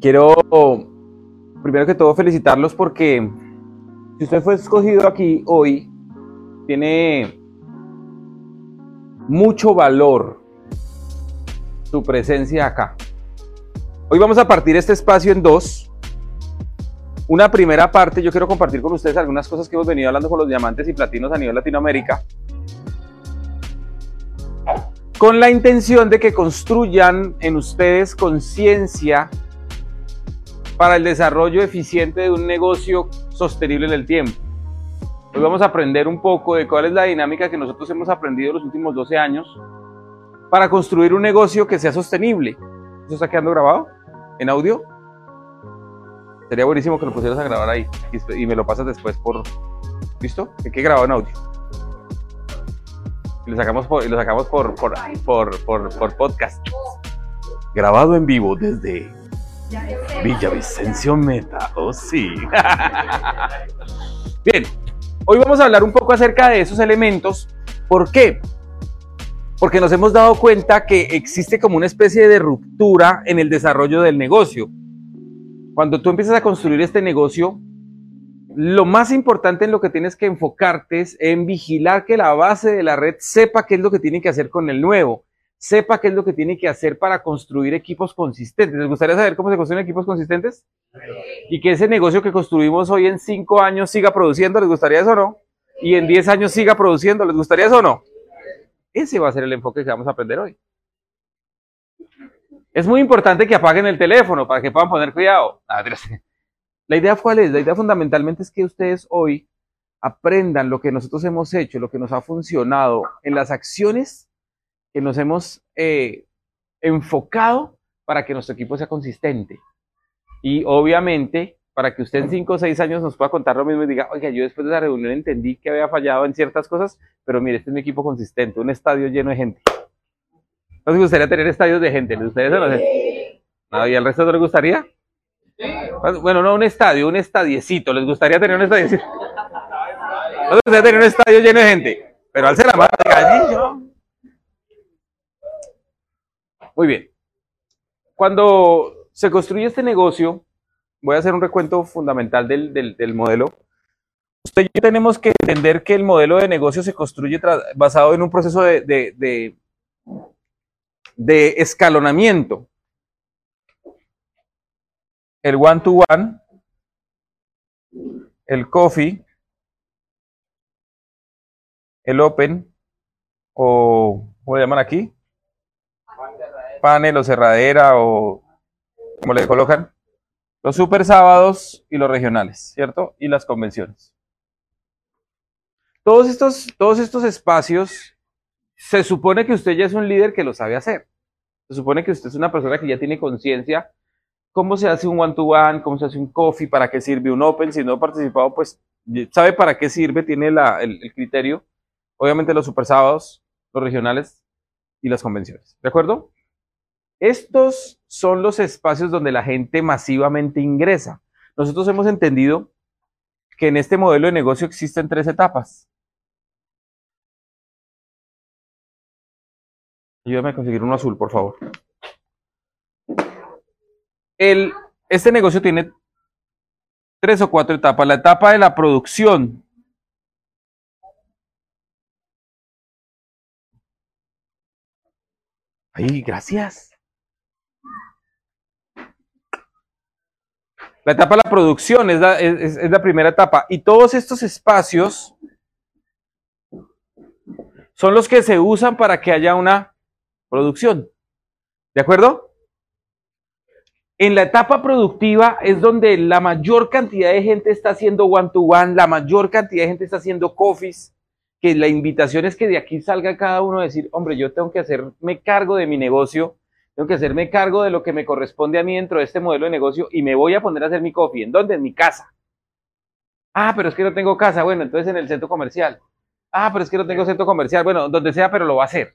Quiero, primero que todo, felicitarlos porque si usted fue escogido aquí hoy, tiene mucho valor su presencia acá. Hoy vamos a partir este espacio en dos. Una primera parte, yo quiero compartir con ustedes algunas cosas que hemos venido hablando con los diamantes y platinos a nivel Latinoamérica con la intención de que construyan en ustedes conciencia para el desarrollo eficiente de un negocio sostenible en el tiempo. Hoy vamos a aprender un poco de cuál es la dinámica que nosotros hemos aprendido los últimos 12 años para construir un negocio que sea sostenible. ¿Eso está quedando grabado en audio? Sería buenísimo que lo pusieras a grabar ahí y me lo pasas después por... ¿Listo? Que quede grabado en audio y lo sacamos por, y lo sacamos por, por, por, por, podcast. Grabado en vivo desde Villavicencio Meta. Oh, sí. Bien, hoy vamos a hablar un poco acerca de esos elementos. ¿Por qué? Porque nos hemos dado cuenta que existe como una especie de ruptura en el desarrollo del negocio. Cuando tú empiezas a construir este negocio, lo más importante en lo que tienes que enfocarte es en vigilar que la base de la red sepa qué es lo que tiene que hacer con el nuevo, sepa qué es lo que tiene que hacer para construir equipos consistentes. ¿Les gustaría saber cómo se construyen equipos consistentes? Y que ese negocio que construimos hoy en cinco años siga produciendo, ¿les gustaría eso o no? Y en diez años siga produciendo, ¿les gustaría eso o no? Ese va a ser el enfoque que vamos a aprender hoy. Es muy importante que apaguen el teléfono para que puedan poner cuidado. Ah, la idea cuál es? La idea fundamentalmente es que ustedes hoy aprendan lo que nosotros hemos hecho, lo que nos ha funcionado en las acciones que nos hemos eh, enfocado para que nuestro equipo sea consistente. Y obviamente, para que usted en 5 o 6 años nos pueda contar lo mismo y diga, oiga, yo después de la reunión entendí que había fallado en ciertas cosas, pero mire, este es mi equipo consistente, un estadio lleno de gente. ¿No les gustaría tener estadios de gente? ¿Les gustaría eso? ¿No? ¿Y al resto no les gustaría? Bueno, no un estadio, un estadiecito. ¿Les gustaría tener un estadiecito? ¿No les gustaría tener un estadio lleno de gente? Pero al ser la mano. Muy bien. Cuando se construye este negocio, voy a hacer un recuento fundamental del, del, modelo. Usted y yo tenemos que entender que el modelo de negocio se construye basado en un proceso de, de, escalonamiento el one-to-one, el coffee, el open, o ¿cómo le llaman aquí? Panel o cerradera o como le colocan. Los super sábados y los regionales, ¿cierto? Y las convenciones. Todos estos, todos estos espacios, se supone que usted ya es un líder que lo sabe hacer. Se supone que usted es una persona que ya tiene conciencia cómo se hace un one-to-one, cómo se hace un coffee, para qué sirve un open. Si no ha participado, pues sabe para qué sirve, tiene el, criterio. Obviamente los super sábados, los regionales y las convenciones. ¿De acuerdo? Estos son los espacios donde la gente masivamente ingresa. Nosotros hemos entendido que en este modelo de negocio existen tres etapas. Ayúdame a conseguir uno azul, por favor el, este negocio tiene tres o cuatro etapas. La etapa de la producción. Ay, gracias. La etapa de la producción es la, primera etapa. Y todos estos espacios son los que se usan para que haya una producción. ¿De acuerdo? En la etapa productiva es donde la mayor cantidad de gente está haciendo one-to-one, la mayor cantidad de gente está haciendo coffees, que la invitación es que de aquí salga cada uno a decir, hombre, yo tengo que hacerme cargo de mi negocio, tengo que hacerme cargo de lo que me corresponde a mí dentro de este modelo de negocio y me voy a poner a hacer mi coffee. ¿En dónde? En mi casa. Ah, pero es que no tengo casa. Bueno, entonces en el centro comercial. Ah, pero es que no tengo centro comercial. Bueno, donde sea, pero lo va a hacer.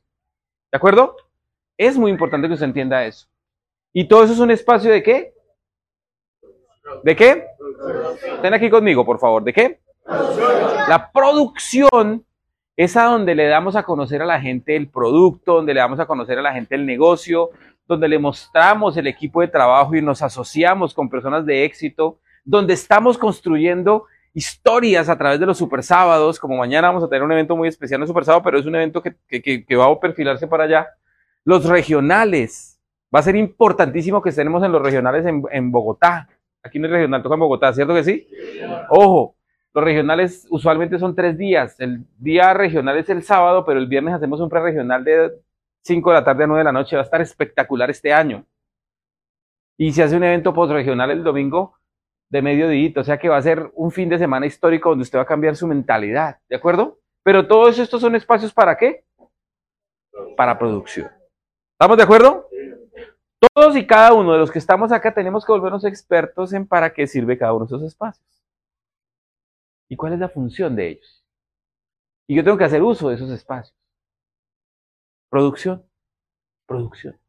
¿De acuerdo? Es muy importante que usted entienda eso. ¿Y todo eso es un espacio de qué? ¿De qué? Estén aquí conmigo, por favor. ¿De qué? La producción es a donde le damos a conocer a la gente el producto, donde le damos a conocer a la gente el negocio, donde le mostramos el equipo de trabajo y nos asociamos con personas de éxito, donde estamos construyendo historias a través de los super sábados, como mañana vamos a tener un evento muy especial en Super Sábado, pero es un evento que, que va a perfilarse para allá. Los regionales, va a ser importantísimo que estemos en los regionales en, en Bogotá. Aquí no es regional, toca en Bogotá, ¿cierto que sí? Ojo, los regionales usualmente son tres días. El día regional es el sábado, pero el viernes hacemos un pre-regional de 5 de la tarde a 9 de la noche. Va a estar espectacular este año. Y se hace un evento post-regional el domingo de mediodía, o sea que va a ser un fin de semana histórico donde usted va a cambiar su mentalidad, ¿de acuerdo? Pero todos estos son espacios para qué? Para producción. ¿Estamos de acuerdo? Todos y cada uno de los que estamos acá tenemos que volvernos expertos en para qué sirve cada uno de esos espacios. ¿Y cuál es la función de ellos? Y yo tengo que hacer uso de esos espacios. Producción. Producción.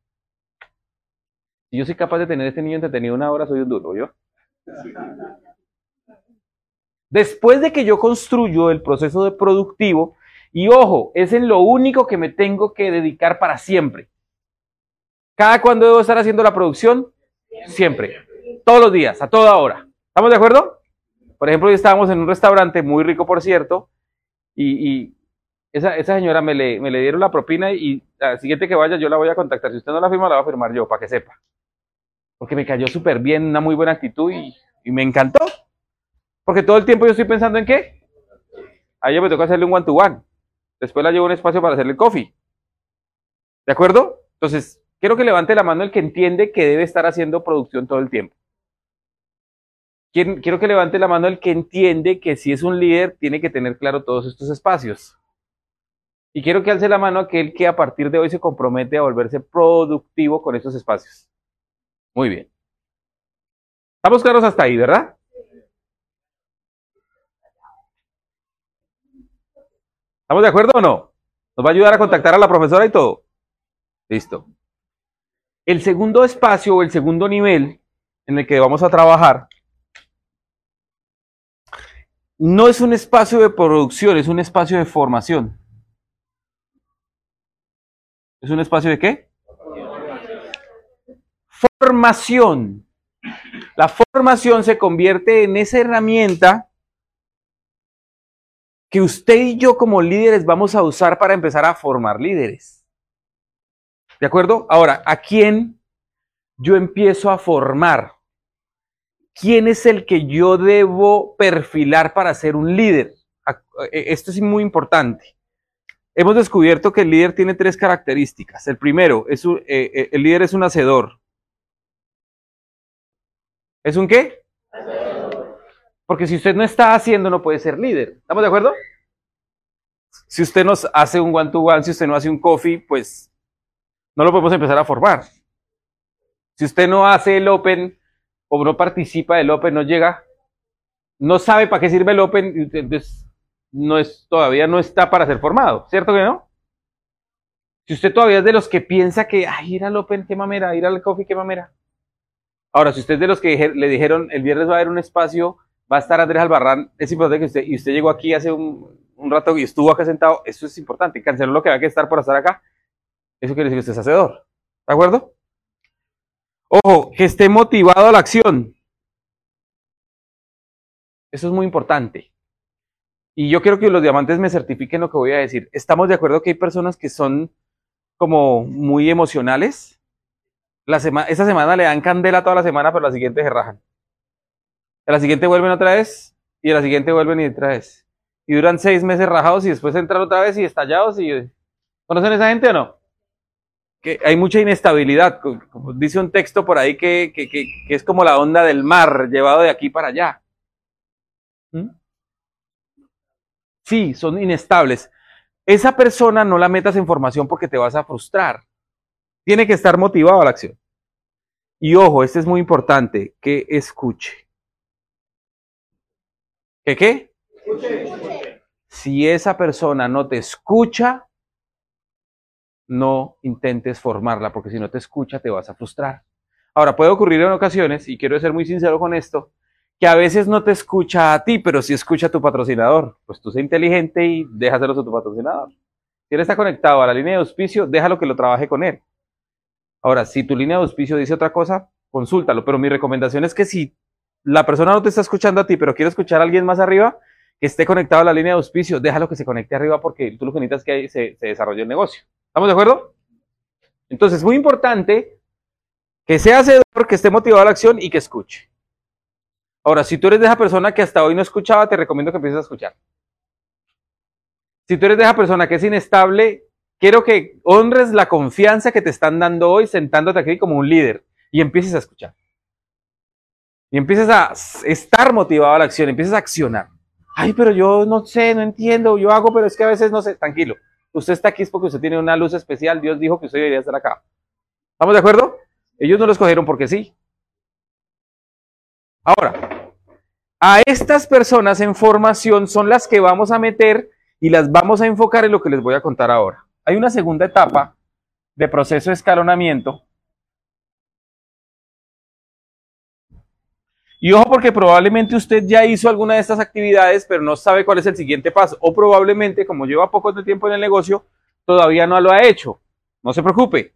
Si yo soy capaz de tener este niño entretenido una hora, soy un duro, ¿yo? Después de que yo construyo el proceso de productivo, y ojo, es en lo único que me tengo que dedicar para siempre. ¿Cada cuándo debo estar haciendo la producción? Siempre. Todos los días, a toda hora. ¿Estamos de acuerdo? Por ejemplo, hoy estábamos en un restaurante muy rico, por cierto, y, esa, señora me le, me le, dieron la propina y la siguiente que vaya yo la voy a contactar. Si usted no la firma, la voy a firmar yo, para que sepa. Porque me cayó súper bien, una muy buena actitud y, y, me encantó. Porque todo el tiempo yo estoy pensando en qué. A ella me toca hacerle un one-to-one. Después la llevo un espacio para hacerle el coffee. ¿De acuerdo? Entonces, Quiero que levante la mano el que entiende que debe estar haciendo producción todo el tiempo. Quiero que levante la mano el que entiende que si es un líder tiene que tener claro todos estos espacios. Y quiero que alce la mano aquel que a partir de hoy se compromete a volverse productivo con estos espacios. Muy bien. Estamos claros hasta ahí, ¿verdad? ¿Estamos de acuerdo o no? ¿Nos va a ayudar a contactar a la profesora y todo? Listo. El segundo espacio o el segundo nivel en el que vamos a trabajar no es un espacio de producción, es un espacio de formación. ¿Es un espacio de qué? Formación. La formación se convierte en esa herramienta que usted y yo como líderes vamos a usar para empezar a formar líderes. ¿De acuerdo? Ahora, ¿a quién yo empiezo a formar? ¿Quién es el que yo debo perfilar para ser un líder? E, esto es muy importante. Hemos descubierto que el líder tiene tres características. El primero, es eh, eh, el líder es un hacedor. ¿Es un qué? Porque si usted no está haciendo, no puede ser líder. ¿Estamos de acuerdo? Si usted no hace un one-to-one, si usted no hace un coffee, pues no lo podemos empezar a formar. Si usted no hace el Open o no participa del Open, no llega, no sabe para qué sirve el Open, entonces no es, todavía no está para ser formado, ¿cierto que no? Si usted todavía es de los que piensa que, ay, ir al Open, qué mamera, ir al Coffee, qué mamera. Ahora, si usted es de los que le dijeron, el viernes va a haber un espacio, va a estar Andrés Albarrán, es importante que usted, y usted llegó aquí hace un, un rato y estuvo acá sentado, eso es importante, canceló lo que va a estar por estar acá, eso quiere decir que usted es hacedor. ¿De acuerdo? Ojo, que esté motivado a la acción. Eso es muy importante. Y yo quiero que los diamantes me certifiquen lo que voy a decir. ¿Estamos de acuerdo que hay personas que son como muy emocionales? La esa semana le dan candela toda la semana, pero la siguiente se rajan. A la siguiente vuelven otra vez y a la siguiente vuelven y otra vez. Y duran seis meses rajados y después entran otra vez y estallados. y ¿Conocen a esa gente o no? que hay mucha inestabilidad. Dice un texto por ahí que, es como la onda del mar llevado de aquí para allá. ¿Mm? Sí, son inestables. Esa persona no la metas en formación porque te vas a frustrar. Tiene que estar motivado a la acción. Y ojo, este es muy importante, que escuche. ¿Qué qué? Escuche. Si esa persona no te escucha, no intentes formarla, porque si no te escucha te vas a frustrar. Ahora, puede ocurrir en ocasiones, y quiero ser muy sincero con esto, que a veces no te escucha a ti, pero sí escucha a tu patrocinador. Pues tú sé inteligente y déjaselo a tu patrocinador. Si él está conectado a la línea de auspicio, déjalo que lo trabaje con él. Ahora, si tu línea de auspicio dice otra cosa, consúltalo, pero mi recomendación es que si la persona no te está escuchando a ti, pero quiere escuchar a alguien más arriba, que esté conectado a la línea de auspicio, déjalo que se conecte arriba porque tú lo que necesitas es que se, se desarrolle el negocio. ¿Estamos de acuerdo? Entonces, es muy importante que sea hacedor, que esté motivado a la acción y que escuche. Ahora, si tú eres de esa persona que hasta hoy no escuchaba, te recomiendo que empieces a escuchar. Si tú eres de esa persona que es inestable, quiero que honres la confianza que te están dando hoy sentándote aquí como un líder y empieces a escuchar. Y empieces a estar motivado a la acción, empieces a accionar. Ay, pero yo no sé, no entiendo, yo hago, pero es que a veces no sé. Tranquilo, usted está aquí es porque usted tiene una luz especial, Dios dijo que usted debería estar acá. ¿Estamos de acuerdo? Ellos no lo escogieron porque sí. Ahora, a estas personas en formación son las que vamos a meter y las vamos a enfocar en lo que les voy a contar ahora. Hay una segunda etapa de proceso de escalonamiento. Y ojo porque probablemente usted ya hizo alguna de estas actividades, pero no sabe cuál es el siguiente paso. O probablemente, como lleva poco de tiempo en el negocio, todavía no lo ha hecho. No se preocupe.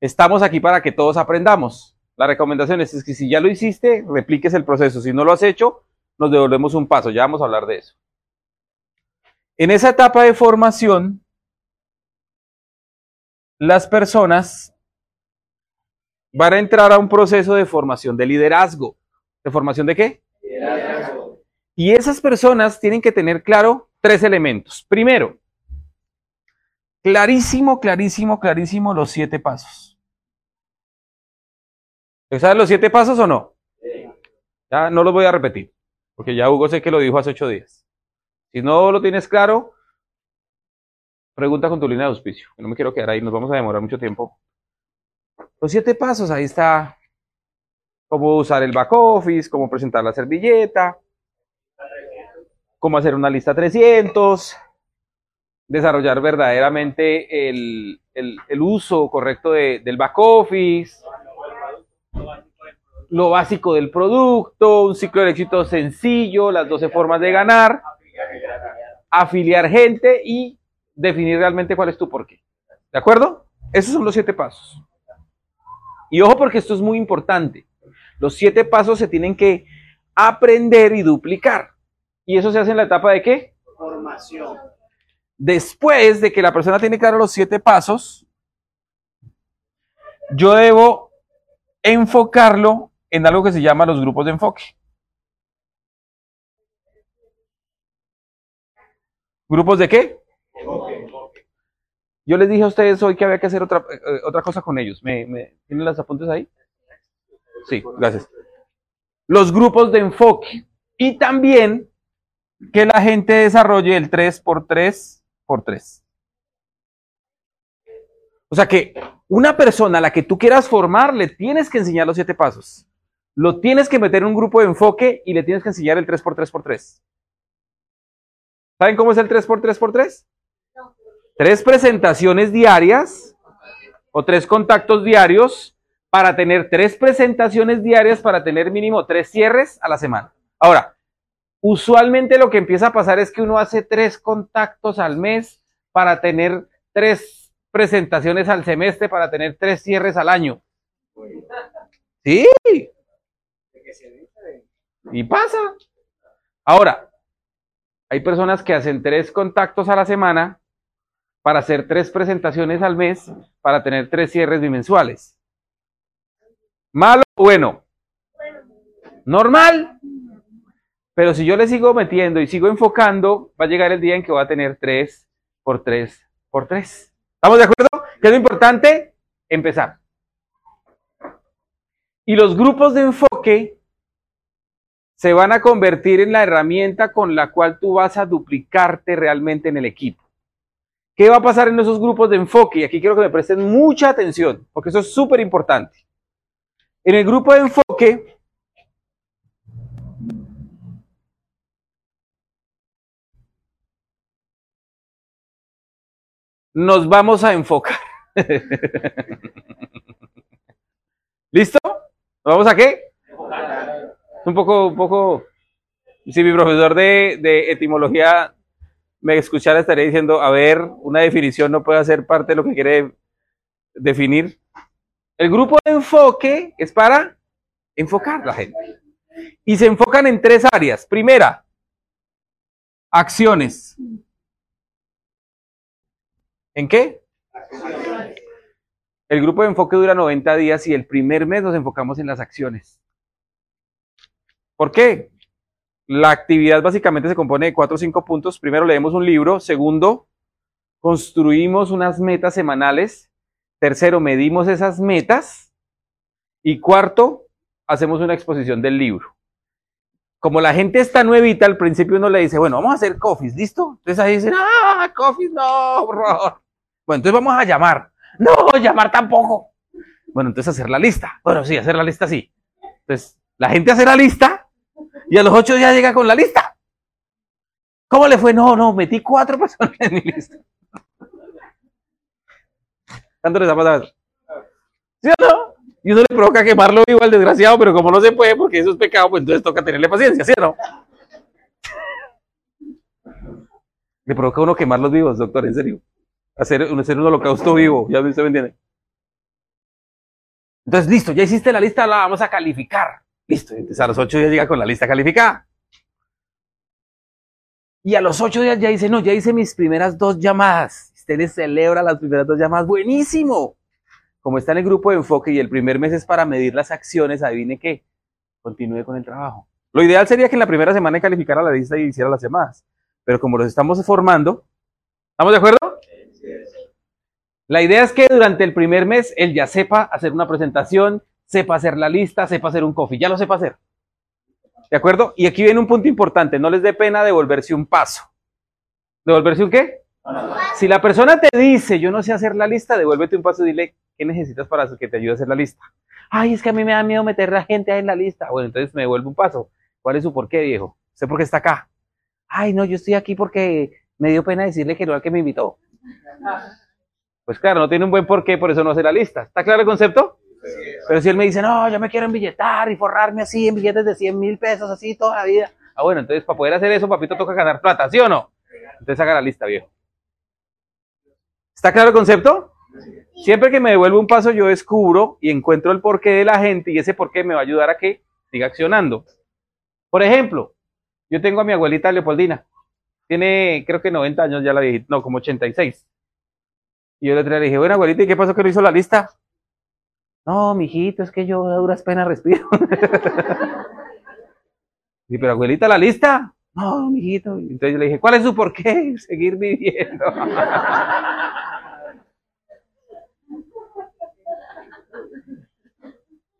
Estamos aquí para que todos aprendamos. La recomendación es, que si ya lo hiciste, repliques el proceso. Si no lo has hecho, nos devolvemos un paso. Ya vamos a hablar de eso. En esa etapa de formación, las personas van a entrar a un proceso de formación de liderazgo. ¿De formación de qué? Liderazgo. Y esas personas tienen que tener claro tres elementos. Primero, clarísimo, clarísimo, clarísimo los siete pasos. ¿Sabes los siete pasos o no? Ya no los voy a repetir, porque ya Hugo sé que lo dijo hace ocho días. Si no lo tienes claro, Pregunta con tu línea de auspicio. No me quiero quedar ahí, nos vamos a demorar mucho tiempo. Los siete pasos, ahí está. Cómo usar el back office, cómo presentar la servilleta, cómo hacer una lista 300, desarrollar verdaderamente el, uso correcto del back office, lo básico del producto, un ciclo de éxito sencillo, las 12 formas de ganar, afiliar gente y definir realmente cuál es tu porqué. ¿De acuerdo? Esos son los siete pasos. Y ojo porque esto es muy importante. Los siete pasos se tienen que aprender y duplicar. ¿Y eso se hace en la etapa de qué? Formación. Después de que la persona tiene claro los siete pasos, yo debo enfocarlo en algo que se llama los grupos de enfoque. ¿Grupos de qué? Yo les dije a ustedes hoy que había que hacer otra, eh, otra cosa con ellos. ¿Me, tienen las apuntes ahí? Sí, gracias. Los grupos de enfoque. Y también que la gente desarrolle el 3x3 por 3. O sea que una persona a la que tú quieras formar le tienes que enseñar los siete pasos. Lo tienes que meter en un grupo de enfoque y le tienes que enseñar el 3x3x3. ¿Saben cómo es el 3x3x3? tres presentaciones diarias o tres contactos diarios para tener tres presentaciones diarias para tener mínimo tres cierres a la semana. Ahora, usualmente lo que empieza a pasar es que uno hace tres contactos al mes para tener tres presentaciones al semestre, para tener tres cierres al año. Sí. Y pasa. Ahora, hay personas que hacen tres contactos a la semana para hacer tres presentaciones al mes, para tener tres cierres bimensuales. ¿Malo o bueno? Normal. Pero si yo le sigo metiendo y sigo enfocando, va a llegar el día en que voy a tener tres por tres por tres. ¿Estamos de acuerdo? ¿Qué es lo importante? Empezar. Y los grupos de enfoque se van a convertir en la herramienta con la cual tú vas a duplicarte realmente en el equipo. ¿Qué va a pasar en esos grupos de enfoque? Y aquí quiero que me presten mucha atención, porque eso es súper importante. En el grupo de enfoque, nos vamos a enfocar. ¿Listo? ¿Nos vamos a qué? Un poco, un poco. Si mi profesor de, de etimología me escuchara estaría diciendo, a ver, una definición no puede ser parte de lo que quiere definir. El grupo de enfoque es para enfocar a la gente. Y se enfocan en tres áreas. Primera, acciones. ¿En qué? El grupo de enfoque dura 90 días y el primer mes nos enfocamos en las acciones. ¿Por qué? La actividad básicamente se compone de cuatro o cinco puntos. Primero leemos un libro. Segundo, construimos unas metas semanales. Tercero, medimos esas metas. Y cuarto, hacemos una exposición del libro. Como la gente está nuevita, al principio uno le dice, bueno, vamos a hacer coffees, ¿listo? Entonces ahí dicen, ah, coffees, no, horror. Bueno, entonces vamos a llamar. No, llamar tampoco. Bueno, entonces hacer la lista. Bueno, sí, hacer la lista sí. Entonces, la gente hace la lista y a los ocho días llega con la lista. ¿Cómo le fue? No, no, metí cuatro personas en mi lista. ¿Cuánto les ha pasado ¿Sí o no? Y uno le provoca quemarlo vivo al desgraciado, pero como no se puede porque eso es pecado, pues entonces toca tenerle paciencia, ¿sí o no? Le provoca a uno quemar los vivos, doctor, en serio. Hacer, hacer un holocausto vivo, ya usted me entiende. Entonces, listo, ya hiciste la lista, la vamos a calificar. Listo, entonces a los ocho días llega con la lista calificada. Y a los ocho días ya dice, no, ya hice mis primeras dos llamadas. Usted le celebra las primeras dos llamadas. Buenísimo. Como está en el grupo de enfoque y el primer mes es para medir las acciones, adivine qué. Continúe con el trabajo. Lo ideal sería que en la primera semana calificara la lista y hiciera las llamadas. Pero como los estamos formando, ¿estamos de acuerdo? La idea es que durante el primer mes él ya sepa hacer una presentación, sepa hacer la lista, sepa hacer un coffee, ya lo sepa hacer. ¿De acuerdo? Y aquí viene un punto importante, no les dé pena devolverse un paso. ¿Devolverse un qué? Si la persona te dice, yo no sé hacer la lista, devuélvete un paso y dile, ¿qué necesitas para que te ayude a hacer la lista? Ay, es que a mí me da miedo meter la gente ahí en la lista. Bueno, entonces me devuelve un paso. ¿Cuál es su porqué, viejo? Sé por qué está acá. Ay, no, yo estoy aquí porque me dio pena decirle que no al que me invitó. Pues claro, no tiene un buen porqué, por eso no hace la lista. ¿Está claro el concepto? Pero si él me dice, no, yo me quiero embilletar y forrarme así en billetes de 100 mil pesos, así toda la vida. Ah, bueno, entonces para poder hacer eso, papito, toca ganar plata, ¿sí o no? Entonces haga la lista, viejo. ¿Está claro el concepto? Siempre que me devuelvo un paso, yo descubro y encuentro el porqué de la gente y ese porqué me va a ayudar a que siga accionando. Por ejemplo, yo tengo a mi abuelita Leopoldina. Tiene, creo que 90 años ya la viejita, no, como 86. Y yo le dije, bueno, abuelita, ¿y qué pasó que no hizo la lista? No, mijito, es que yo a duras penas respiro. y pero abuelita, ¿la lista? No, mijito. Entonces yo le dije, ¿cuál es su por qué? Seguir viviendo.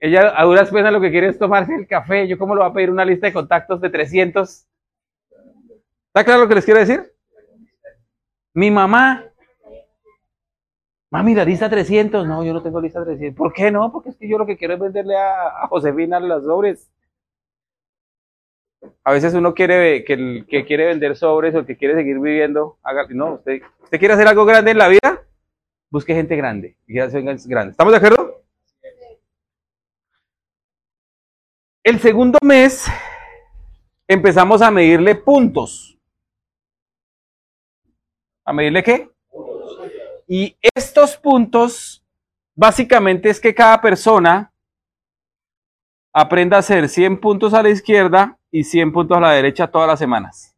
Ella a duras penas lo que quiere es tomarse el café. ¿Yo cómo le voy a pedir una lista de contactos de 300? ¿Está claro lo que les quiero decir? Mi mamá Mami, la lista 300. No, yo no tengo lista 300. ¿Por qué no? Porque es que yo lo que quiero es venderle a, Josefina las sobres. A veces uno quiere que, que quiere vender sobres o que quiere seguir viviendo. Haga, no, usted, quiere hacer algo grande en la vida, busque gente grande. Y grande. ¿Estamos de acuerdo? El segundo mes empezamos a medirle puntos. ¿A medirle qué? Y estos puntos, básicamente es que cada persona aprenda a hacer 100 puntos a la izquierda y 100 puntos a la derecha todas las semanas.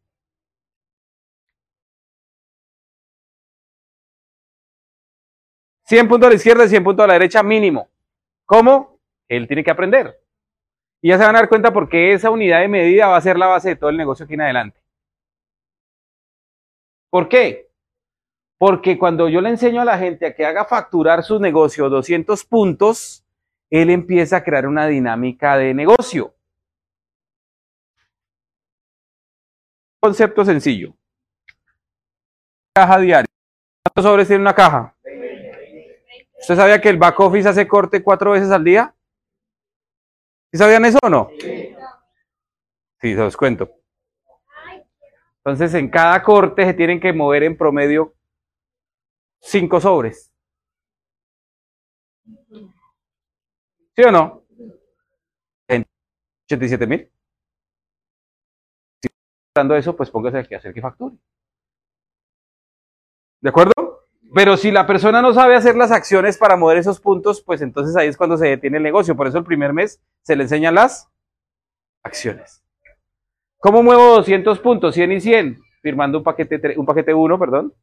¿100 puntos a la izquierda y 100 puntos a la derecha mínimo. ¿Cómo? Él tiene que aprender. Y ya se van a dar cuenta porque esa unidad de medida va a ser la base de todo el negocio aquí en adelante. ¿Por qué? Porque cuando yo le enseño a la gente a que haga facturar su negocio 200 puntos, él empieza a crear una dinámica de negocio. Concepto sencillo. Caja diaria. ¿Cuántos sobres tiene una caja? ¿Usted sabía que el back office hace corte cuatro veces al día? ¿Sí sabían eso o no? Sí, se los cuento. Entonces, en cada corte se tienen que mover en promedio cinco sobres. ¿Sí o no? 87 mil. Si dando eso, pues póngase aquí a hacer que facture. ¿De acuerdo? Pero si la persona no sabe hacer las acciones para mover esos puntos, pues entonces ahí es cuando se detiene el negocio. Por eso el primer mes se le enseñan las acciones. ¿Cómo muevo 200 puntos? 100 y 100. Firmando un paquete, un paquete 1, perdón.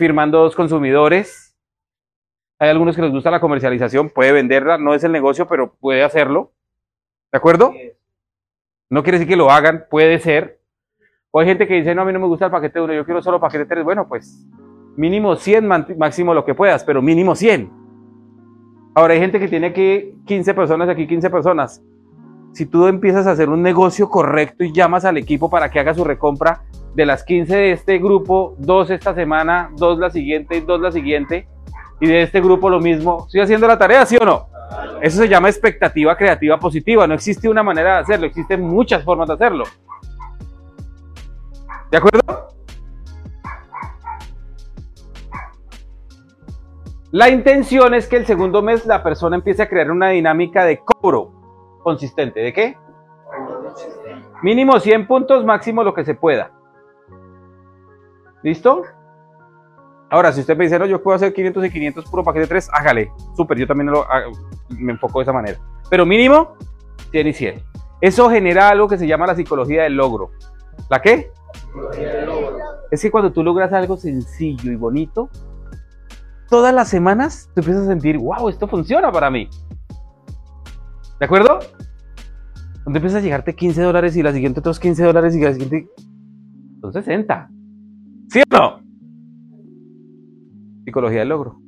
Firmando dos consumidores. Hay algunos que les gusta la comercialización, puede venderla, no es el negocio, pero puede hacerlo. ¿De acuerdo? No quiere decir que lo hagan, puede ser. O hay gente que dice, no, a mí no me gusta el paquete 1, yo quiero solo paquete 3. Bueno, pues mínimo 100, máximo lo que puedas, pero mínimo 100. Ahora hay gente que tiene que 15 personas aquí, 15 personas. Si tú empiezas a hacer un negocio correcto y llamas al equipo para que haga su recompra, de las 15 de este grupo, dos esta semana, dos la siguiente y dos la siguiente, y de este grupo lo mismo, ¿estoy haciendo la tarea, sí o no? Eso se llama expectativa creativa positiva. No existe una manera de hacerlo, existen muchas formas de hacerlo. ¿De acuerdo? La intención es que el segundo mes la persona empiece a crear una dinámica de cobro consistente. ¿De qué? Mínimo 100 puntos, máximo lo que se pueda. ¿Listo? Ahora, si usted me dice, no, yo puedo hacer 500 y 500 puro paquete 3, hágale. Súper, yo también lo, me enfoco de esa manera. Pero mínimo 100 y 100. Eso genera algo que se llama la psicología del logro. ¿La qué? Es que cuando tú logras algo sencillo y bonito, todas las semanas te empiezas a sentir, wow, esto funciona para mí. ¿De acuerdo? Cuando empiezas a llegarte 15 dólares y la siguiente otros 15 dólares y la siguiente son 60. ¿Sí o no? Psicología del logro.